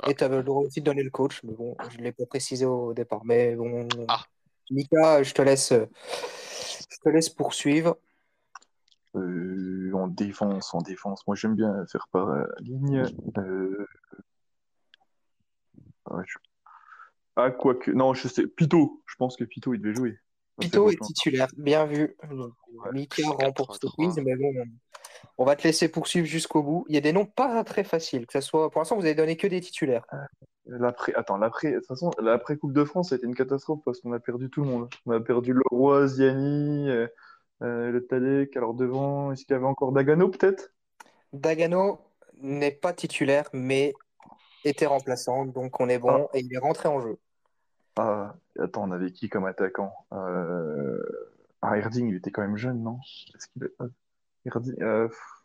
Ah. Et tu avais le droit aussi de donner le coach, mais bon, je ne l'ai pas précisé au départ. Mais bon, Ah. Mika, je te laisse, je te laisse poursuivre. Euh, en défense, en défense. Moi, j'aime bien faire par euh, ligne. Euh... ouais, je- Ah, quoique. Non, je sais. Pito. Je pense que Pito, il devait jouer. Pito est titulaire, bien vu. Donc, Mika remporte ce 83. quiz, mais bon, on va te laisser poursuivre jusqu'au bout. Il y a des noms pas très faciles, que ce soit. Pour l'instant, vous avez donné que des titulaires. L'après, attends, l'après, de toute façon, l'après Coupe de France, ça a été une catastrophe parce qu'on a perdu tout le monde. On a perdu Leroy, Ziani, euh, euh, le Tadek. Alors devant, est-ce qu'il y avait encore Dagano peut-être? Dagano n'est pas titulaire, mais était remplaçant, donc on est bon, et il est rentré en jeu. Ah, attends, on avait qui comme attaquant? Euh... Ah, Erding, il était quand même jeune, non? Est-ce qu'il est... ah, Erding,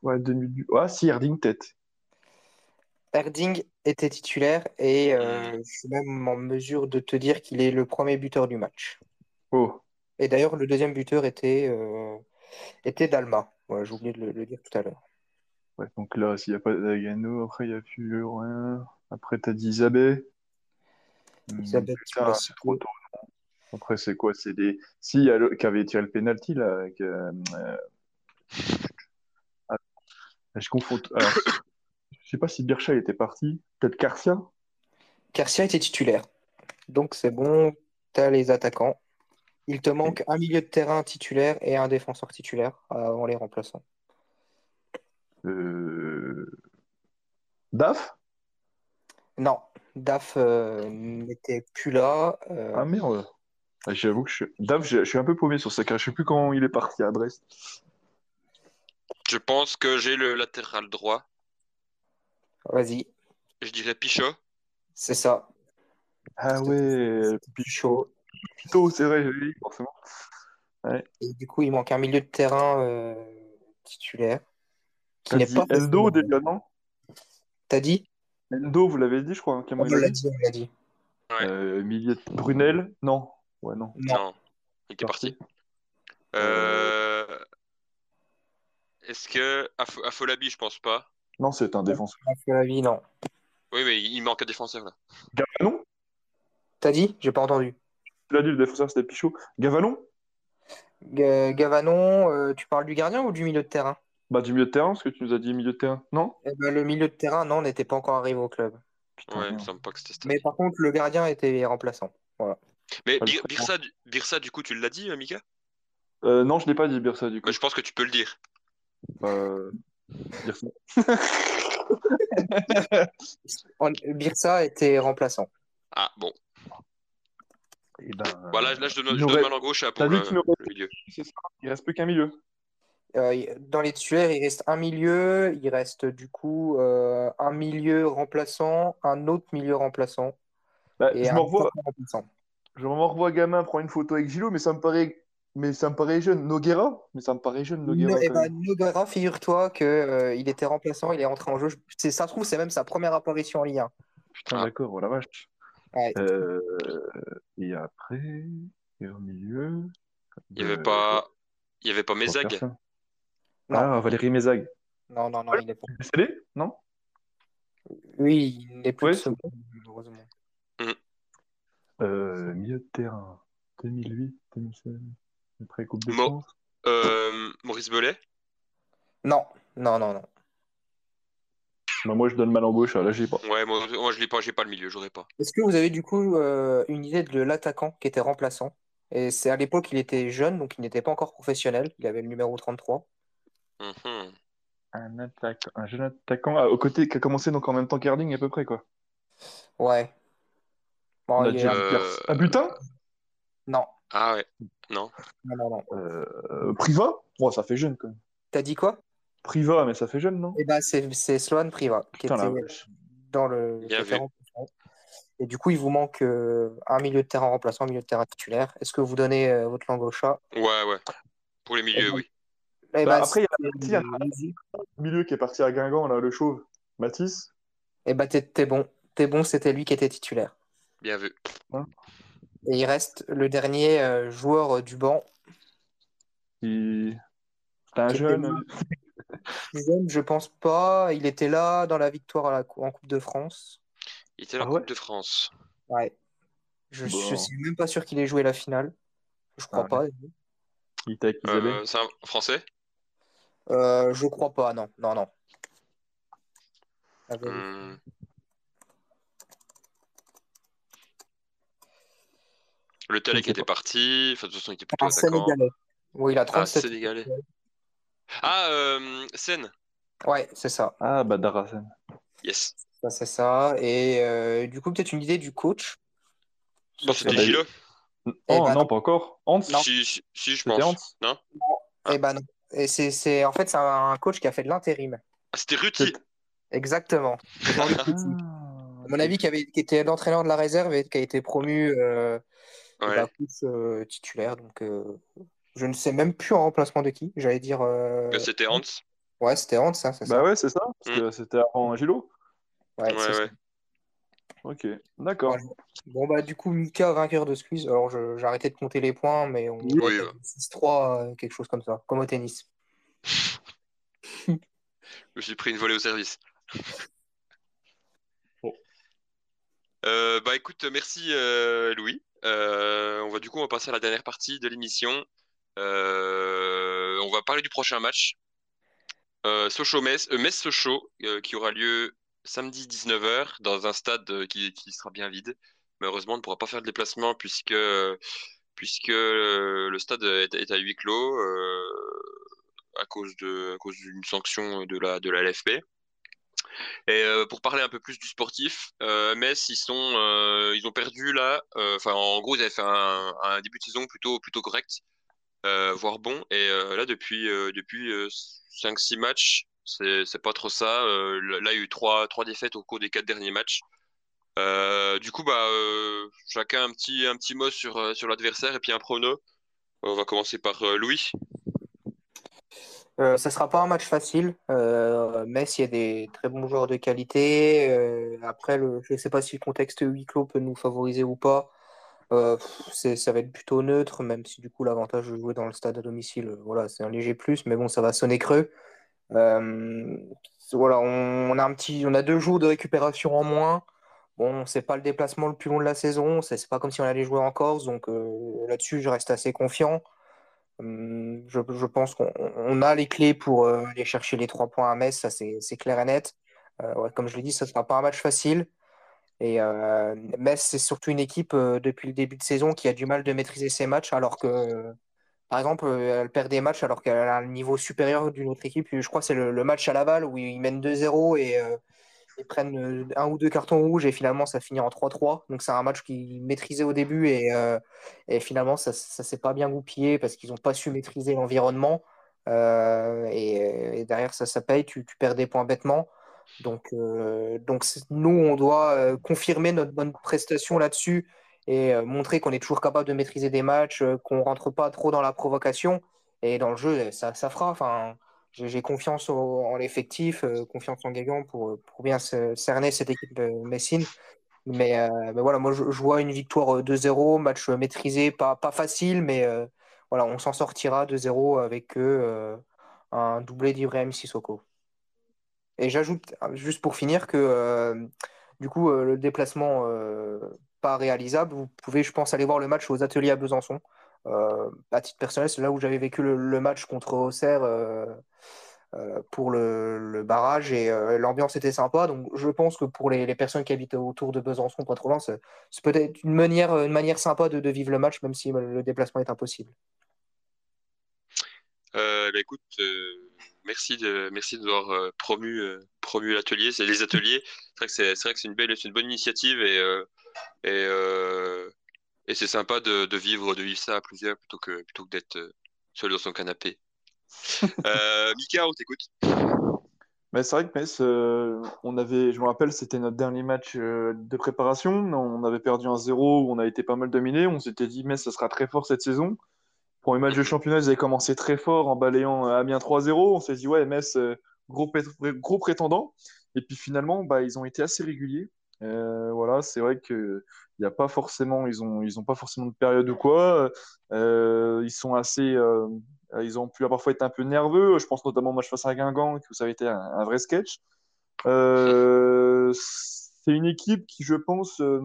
ouais, 2000... Ah, si, Erding, peut-être. Erding était titulaire, et euh, Hmm. je suis même en mesure de te dire qu'il est le premier buteur du match. Oh, Et d'ailleurs, le deuxième buteur était, euh, était Dalma. Voilà, j'ai oublié de le, le dire tout à l'heure. ouais, donc là, s'il n'y a pas Dagano, après, il n'y a plus rien. Après, t'as dit Isabé. Hmm, Isabelle, tu putain, l'as c'est trop tôt. Après, c'est quoi? C'est des. Si, il y a le... qui avait tiré le penalty, là. avec, euh, ah, je confonds. Alors, je sais pas si Bircha était parti. Peut-être Garcia? Garcia était titulaire. Donc c'est bon, tu as les attaquants. Il te manque un milieu de terrain titulaire et un défenseur titulaire avant les remplaçants. Euh... Daf? Non, Daf euh, n'était plus là. Euh, Ah merde. Ah, J'avoue que je suis... Daf, je je suis un peu paumé sur sa carrière. Je sais plus quand il est parti à Brest. Je pense que j'ai le latéral droit. Vas-y, Je dirais Pichot. c'est ça. Ah ouais, chaud. Pito, c'est vrai, dit, forcément. Et du coup, il manque un milieu de terrain euh, titulaire qui n'est pas Endo déjà, non? T'as dit? Endo, vous l'avez dit, je crois. hein, Clément, On il l'a l'a dit. dit, on l'a dit. Ouais. Euh, milieu de Brunel? Non. Ouais, non. Non. Non, il était Parti. Euh... Est-ce que Afo- Afolabi, je pense pas. Non, c'est un défenseur. La vie, non. Oui, mais il manque un défenseur là. Gavanon? T'as dit? J'ai pas entendu. Tu l'as dit, le défenseur, c'était Pichot. Gavanon? Ga- Gavanon, euh, tu parles du gardien ou du milieu de terrain? Bah, du milieu de terrain, parce que tu nous as dit milieu de terrain. Non? Eh ben, le milieu de terrain, non, n'était pas encore arrivé au club. Putain, Ouais, il me semble pas que c'était. Mais par contre, le gardien était remplaçant. Mais le Bir- traitement. Birsa, du- Birsa, du coup, tu l'as dit, euh, Mika? Euh, non, je l'ai pas dit, Birsa, du coup. Bah, je pense que tu peux le dire. Euh, Birsa. Était remplaçant. Ah, bon. Et ben, Voilà, là, je donne, je donne ma langue gauche à T'as pour dit le, reste- le milieu. ça, il reste plus qu'un milieu. Euh, dans les titulaires, il reste un milieu, il reste du coup euh, un milieu remplaçant, un autre milieu remplaçant Bah, et je un me revois, je me revois gamin prendre une photo avec Gilo, mais ça me paraît, mais ça me paraît jeune. Noguera? Mais ça me paraît jeune, Noguera. No- eh ben. Nogara, figure-toi que euh, il était remplaçant, il est entré en jeu. C'est ça se trouve, c'est même sa première apparition en Ligue 1. Putain, Ah. d'accord, oh la vache. Ouais. Euh, et après, et au milieu. Il y avait euh, pas, il y avait pas Mézag. Ah, Valérie Mézag. Non, non, non, il est pas. Décédé? Non? Oui, il n'est plus Ouais, de second, malheureusement. Euh, milieu de terrain. 2008, 2016. Après Coupe de Mo-. Euh, Maurice Belay. Non, non, non, non. Bah, moi, je donne mal en gauche, là, j'ai pas. Ouais, moi, moi je l'ai pas, j'ai pas le milieu, j'aurais pas. Est-ce que vous avez du coup euh, une idée de l'attaquant qui était remplaçant? Et c'est à l'époque, il était jeune, donc il n'était pas encore professionnel. Il avait le numéro 33. Mhm. Un attaquant, un jeune attaquant ah, au côté qui a commencé donc en même temps qu'Erding à peu près quoi. Ouais. Bon, il est- un, Euh, butin Non, Ah ouais, non. non, non, non. euh, Priva? Oh, ça fait jeune quand même. T'as dit quoi? Priva, mais ça fait jeune, non? Eh ben, c'est c'est Sloan Priva qui Putain, était dans le. Et du coup, il vous manque un milieu de terrain remplaçant, un milieu de terrain titulaire. Est-ce que vous donnez votre langue au chat? Ouais, ouais. Pour les milieux, oui. Eh bah, ben, après, il y a, un milieu qui est parti à Guingamp, là, le chauve. Mathis? Eh bah, t'es bon. T'es bon, c'était lui qui était titulaire. Bien vu. Hein? Et il reste le dernier joueur du banc. C'est un jeune. jeune, je pense pas. Il était là dans la victoire à la... en Coupe de France. Il était la ah Coupe de France. Ouais. Je, suis même pas sûr qu'il ait joué la finale. Je crois ah pas. Il était euh, C'est un français? Euh, Je crois pas, non. Non, non. Hmm. Le Talek était parti. Enfin, de toute façon, il était plutôt ah, Oui, il a 37. Ah, Sénégalais. Ah, euh, Sen. Ouais, c'est ça. Ah, Badara Sen. Yes. Ça, c'est ça. Et euh, du coup, peut-être une idée du coach? C'était Gilo Oh bah, non, pas encore. Hans? Si, si, je pense. Non, Eh ben non. Et c'est, en fait, c'est un coach qui a fait de l'intérim. Ah, c'était Ruti. Exactement. à mon avis, qui, avait, qui était l'entraîneur de la réserve et qui a été promu euh, bah, euh titulaire. Donc, euh, je ne sais même plus en remplacement de qui. J'allais dire. Euh, c'était Hans. Ouais, c'était Hans, ça, c'est bah ça. ouais, c'est ça. Mm. C'était avant Gilo. Ouais, ouais, ouais. Ok, d'accord. Bon, bah, du coup, Mika, vainqueur de squeeze. Alors, j'ai arrêté de compter les points, mais on oui, 6-3, quelque chose comme ça, comme au tennis. je me suis pris une volée au service. Euh, bah écoute, merci euh, Louis. Euh, on va du coup on va passer à la dernière partie de l'émission. on va parler du prochain match. Sochaux Metz, Metz Sochaux qui aura lieu samedi 19h dans un stade euh, qui, sera bien vide. Malheureusement, on ne pourra pas faire de déplacement puisque, euh, le stade est, à huis clos euh, à cause d'une sanction de la LFP. Et pour parler un peu plus du sportif, Metz ils sont ils ont perdu là. Enfin en gros ils avaient fait un, début de saison plutôt plutôt correct, voire bon. Et là depuis depuis 5-6 matchs c'est pas trop ça. Euh, là, il y a eu trois, trois défaites au cours des quatre derniers matchs. Euh, du coup, bah, euh, chacun un petit, un petit mot sur, sur l'adversaire et puis un prono. On va commencer par Louis. Euh, ça sera pas un match facile. Euh, Metz, il y a des très bons joueurs de qualité. après, je ne sais pas si le contexte huis clos peut nous favoriser ou pas. ça va être plutôt neutre, même si du coup l'avantage de jouer dans le stade à domicile, voilà, c'est un léger plus, mais bon, ça va sonner creux. Euh, voilà, on, a un petit, on a deux jours de récupération en moins. Bon, c'est pas le déplacement le plus long de la saison, c'est pas comme si on allait jouer en Corse, donc euh, là-dessus, je reste assez confiant. Hum, je, pense qu'on a les clés pour euh, aller chercher les trois points à Metz, ça c'est clair et net. comme je l'ai dit, ça ne sera pas un match facile. Et Metz, c'est surtout une équipe depuis le début de saison qui a du mal de maîtriser ses matchs, alors que par exemple, euh, elle perd des matchs alors qu'elle a un niveau supérieur d'une autre équipe. Je crois que c'est le, match à Laval où ils mènent 2-0 et euh, prennent euh, un ou deux cartons rouges et finalement ça finit en 3-3. Donc c'est un match qu'ils maîtrisaient au début et, finalement ça ne s'est pas bien goupillé parce qu'ils n'ont pas su maîtriser l'environnement. Et, derrière ça, ça paye, tu, perds des points bêtement. Donc, donc nous, on doit confirmer notre bonne prestation là-dessus et euh, montrer qu'on est toujours capable de maîtriser des matchs, euh, qu'on rentre pas trop dans la provocation. Et dans le jeu, ça, ça fera. Enfin, j'ai confiance en l'effectif, euh, confiance en Guégan pour, bien cerner cette équipe Messine. Mais, mais, voilà, moi je, vois une victoire 2-0, match maîtrisé, pas, pas facile, mais voilà, on s'en sortira 2-0 avec un doublé d'Ibrahim Sissoko. Et j'ajoute, juste pour finir, que du coup, le déplacement pas réalisable, vous pouvez, je pense, aller voir le match aux ateliers à Besançon. Euh, à titre personnel, c'est là où j'avais vécu le, match contre Auxerre euh, euh, pour le, barrage et l'ambiance était sympa. Donc je pense que pour les, personnes qui habitent autour de Besançon, pas trop loin, c'est peut-être une manière, une manière sympa de, vivre le match, même si le déplacement est impossible. Bah, écoute, merci de merci d'avoir promu promu l'atelier, c'est les ateliers. C'est vrai que c'est une belle, une bonne initiative et euh, et c'est sympa de, de, vivre, de vivre ça à plusieurs plutôt que, plutôt que d'être euh, seul dans son canapé. euh, Mika, on t'écoute. Mais c'est vrai que Metz, euh, on avait, je me rappelle, c'était notre dernier match euh, de préparation. On avait perdu un 0 où on a été pas mal dominé. On s'était dit, Metz, ça sera très fort cette saison. Pour les matchs de championnat, ils avaient commencé très fort en balayant euh, Amiens 3-0. On s'est dit, ouais, Metz, gros, gros prétendant. Et puis finalement, bah, ils ont été assez réguliers. Voilà, c'est vrai que il a pas forcément, ils ont, ils ont pas forcément de période ou quoi. ils sont assez, euh, ils ont pu parfois être un peu nerveux. Je pense notamment au match face à Guingamp, où ça avait été un, vrai sketch. Euh, c'est une équipe qui, je pense, euh,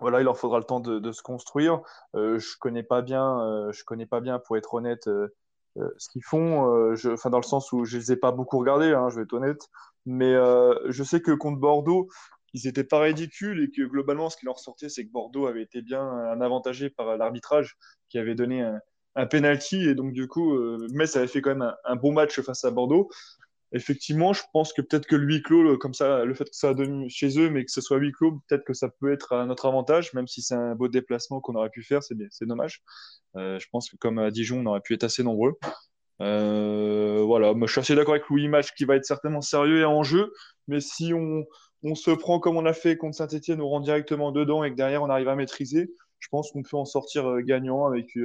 voilà, il leur faudra le temps de, se construire. je connais pas bien, je connais pas bien, pour être honnête, ce qu'ils font. Je, enfin, dans le sens où je les ai pas beaucoup regardés, hein, je vais être honnête. Mais je sais que contre Bordeaux, ils n'étaient pas ridicules et que globalement, ce qui leur sortait, c'est que Bordeaux avait été bien avantagé par l'arbitrage qui avait donné un, penalty et donc du coup euh, Metz avait fait quand même un, bon match face à Bordeaux. Effectivement, je pense que peut-être que le huis clos, comme ça, le fait que ça a donné chez eux, mais que ce soit huis clos, peut-être que ça peut être à notre avantage, même si c'est un beau déplacement qu'on aurait pu faire, c'est dommage. Euh, je pense que comme à Dijon, on aurait pu être assez nombreux. Euh, voilà, moi je suis assez d'accord avec Louis, match qui va être certainement sérieux et en jeu, mais si on, on se prend comme on a fait contre Saint-Etienne, on rentre directement dedans et que derrière on arrive à maîtriser, je pense qu'on peut en sortir gagnant avec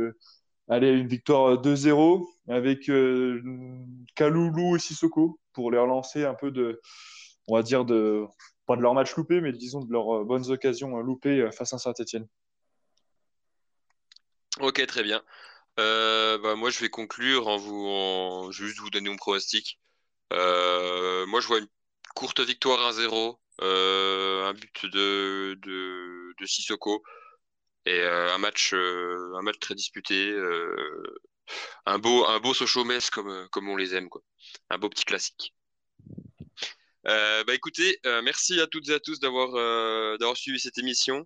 Allez, une victoire 2-0 avec euh, Kaloulou et Sissoko pour les relancer un peu de, on va dire, de, pas de leur match loupé, mais disons de leurs euh, bonnes occasions loupées euh, face à Saint-Etienne. Ok, très bien. bah, moi, je vais conclure en vous, en... juste vous donner mon pronostic. moi, je vois une courte victoire 1-0, un but de, de, de Sissoko. Et euh, un match, euh, un match très disputé, euh, un beau, un beau Sochaux comme, comme on les aime, quoi. Un beau petit classique. bah écoutez, merci à toutes et à tous d'avoir d'avoir suivi cette émission.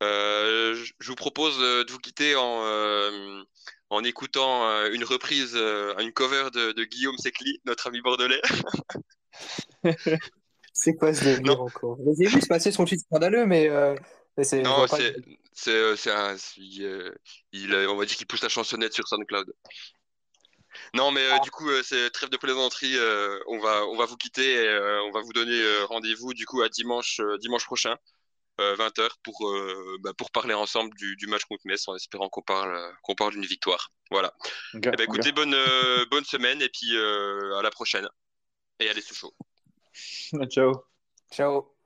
je vous propose de vous quitter en, en écoutant une reprise, une cover de, Guillaume Secli, notre ami bordelais. C'est quoi ce délire encore? J'ai vu se passer son titre scandaleux, mais non, c'est, euh, un, euh, il, on va dire qu'il pousse la chansonnette sur SoundCloud. Non, mais euh, ah. du coup, c'est trêve de plaisanterie. on va, on va vous quitter et on va vous donner rendez-vous du coup à dimanche, dimanche prochain, 20h, pour, bah, pour parler ensemble du, du, match contre Metz, en espérant qu'on parle, qu'on parle d'une victoire. Voilà. Eh ben, écoutez, bonne, bonne semaine et puis à la prochaine. Et allez, c'est chaud. Ciao. Ciao.